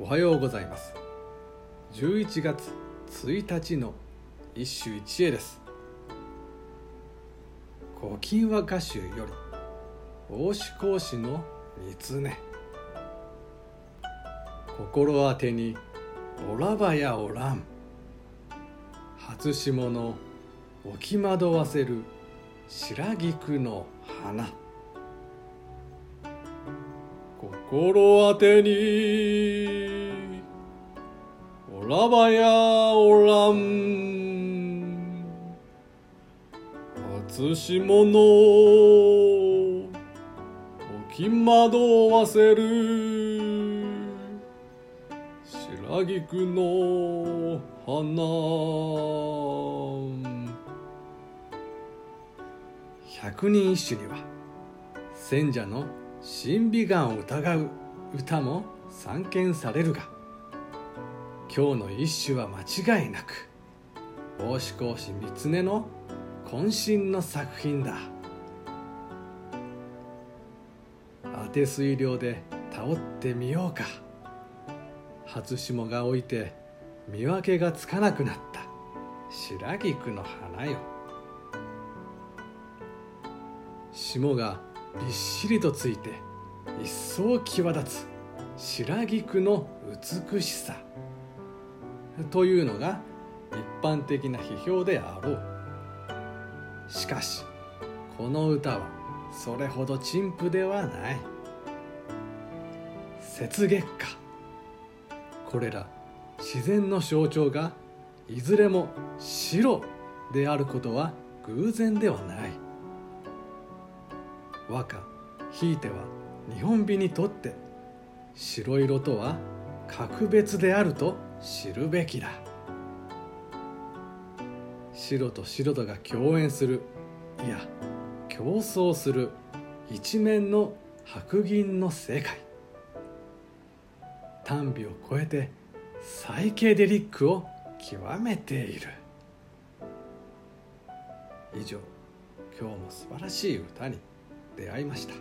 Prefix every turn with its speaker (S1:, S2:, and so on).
S1: おはようございます。11月1日の一首一会です「古今和歌集」より大志講師の三根心当てにおらばやおらん。初霜の置き惑わせる白菊の花。心当てに。おらばやおらん初霜の置き惑わせる。白菊の花。百人一首には選者の審美眼を疑う歌も散見されるが今日の一首は間違いなく大志講師三根の渾身の作品だ。当て水量で倒ってみようか。初霜が置いて見分けがつかなくなった。白菊の花よ。霜がびっしりとついて一層際立つ白菊の美しさ。というのが一般的な批評であろう。しかしこの歌はそれほど陳腐ではない。雪月花これら自然の象徴がいずれも白であることは偶然ではない。和歌ひいては日本美にとって白色とは格別であると知るべきだ。白と白とが共演する。いや競争する。一面の白銀の世界。短美を超えてサイケデリックを極めている。以上今日も素晴らしい歌に出会いました。